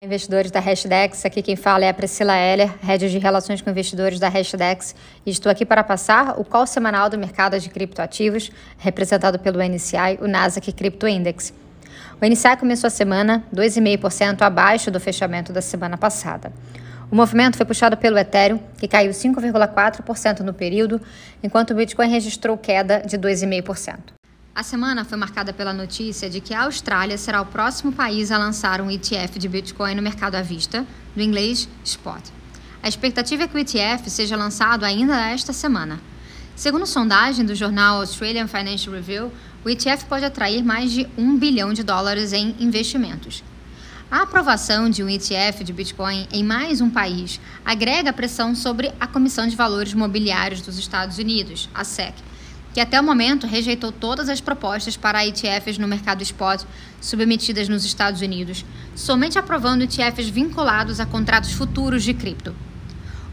Investidores da Hashdex, aqui quem fala é a Priscila Heller, head de relações com investidores da Hashdex, e estou aqui para passar o call semanal do mercado de criptoativos, representado pelo NCI, o Nasdaq Crypto Index. O NCI começou a semana 2,5% abaixo do fechamento da semana passada. O movimento foi puxado pelo Ethereum, que caiu 5,4% no período, enquanto o Bitcoin registrou queda de 2,5%. A semana foi marcada pela notícia de que a Austrália será o próximo país a lançar um ETF de Bitcoin no mercado à vista, do inglês Spot. A expectativa é que o ETF seja lançado ainda esta semana. Segundo sondagem do jornal Australian Financial Review, o ETF pode atrair mais de 1 bilhão de dólares em investimentos. A aprovação de um ETF de Bitcoin em mais um país agrega pressão sobre a Comissão de Valores Mobiliários dos Estados Unidos, a SEC, que até o momento rejeitou todas as propostas para ETFs no mercado spot submetidas nos Estados Unidos, somente aprovando ETFs vinculados a contratos futuros de cripto.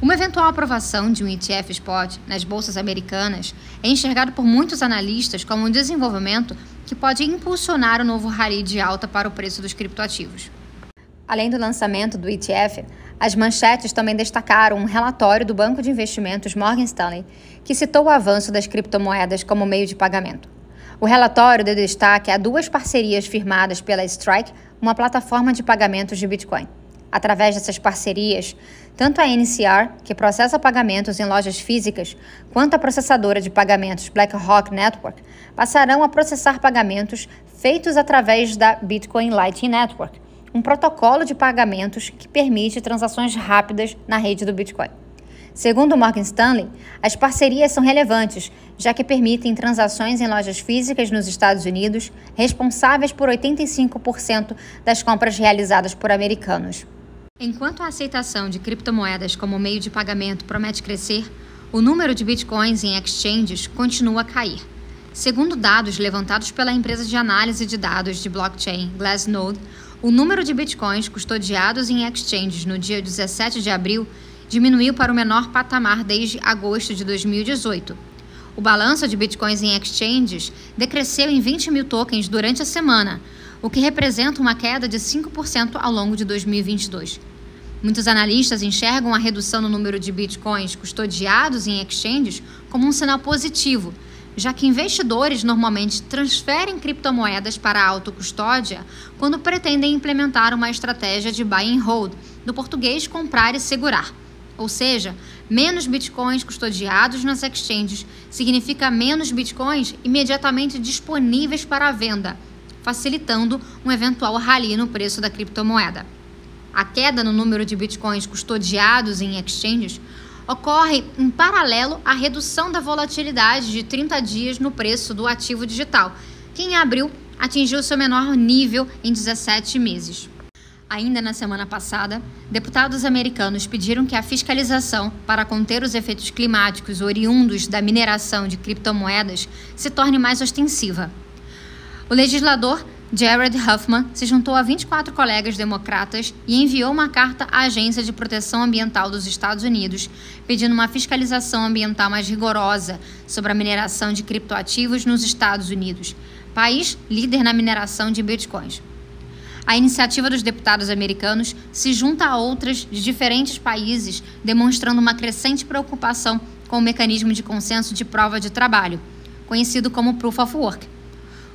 Uma eventual aprovação de um ETF spot nas bolsas americanas é enxergado por muitos analistas como um desenvolvimento que pode impulsionar o novo rally de alta para o preço dos criptoativos. Além do lançamento do ETF, as manchetes também destacaram um relatório do banco de investimentos Morgan Stanley, que citou o avanço das criptomoedas como meio de pagamento. O relatório deu destaque a duas parcerias firmadas pela Strike, uma plataforma de pagamentos de Bitcoin. Através dessas parcerias, tanto a NCR, que processa pagamentos em lojas físicas, quanto a processadora de pagamentos BlackRock Network passarão a processar pagamentos feitos através da Bitcoin Lightning Network, um protocolo de pagamentos que permite transações rápidas na rede do Bitcoin. Segundo Morgan Stanley, as parcerias são relevantes, já que permitem transações em lojas físicas nos Estados Unidos, responsáveis por 85% das compras realizadas por americanos. Enquanto a aceitação de criptomoedas como meio de pagamento promete crescer, o número de bitcoins em exchanges continua a cair. Segundo dados levantados pela empresa de análise de dados de blockchain Glassnode, o número de bitcoins custodiados em exchanges no dia 17 de abril diminuiu para o menor patamar desde agosto de 2018. O balanço de bitcoins em exchanges decresceu em 20 mil tokens durante a semana, o que representa uma queda de 5% ao longo de 2022. Muitos analistas enxergam a redução no número de bitcoins custodiados em exchanges como um sinal positivo já que investidores normalmente transferem criptomoedas para a autocustódia quando pretendem implementar uma estratégia de buy and hold, do português comprar e segurar. Ou seja, menos bitcoins custodiados nas exchanges significa menos bitcoins imediatamente disponíveis para a venda, facilitando um eventual rally no preço da criptomoeda. A queda no número de bitcoins custodiados em exchanges ocorre em paralelo à redução da volatilidade de 30 dias no preço do ativo digital, que em abril atingiu seu menor nível em 17 meses. Ainda na semana passada, deputados americanos pediram que a fiscalização para conter os efeitos climáticos oriundos da mineração de criptomoedas se torne mais ostensiva. O legislador Jared Huffman se juntou a 24 colegas democratas e enviou uma carta à Agência de Proteção Ambiental dos Estados Unidos, pedindo uma fiscalização ambiental mais rigorosa sobre a mineração de criptoativos nos Estados Unidos, país líder na mineração de bitcoins. A iniciativa dos deputados americanos se junta a outras de diferentes países, demonstrando uma crescente preocupação com o mecanismo de consenso de prova de trabalho, conhecido como Proof of Work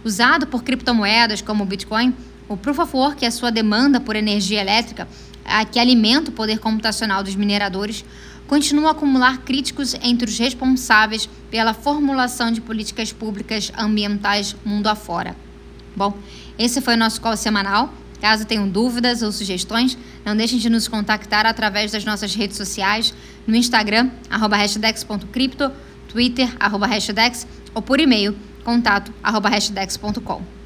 Usado por criptomoedas como o Bitcoin, o Proof of Work é sua demanda por energia elétrica, a que alimenta o poder computacional dos mineradores, continua a acumular críticos entre os responsáveis pela formulação de políticas públicas ambientais mundo afora. Bom, esse foi o nosso call semanal. Caso tenham dúvidas ou sugestões, não deixem de nos contactar através das nossas redes sociais, no Instagram, arroba hashdex.crypto, Twitter, arroba hashdex, ou por e-mail, contato arroba hashdex.com.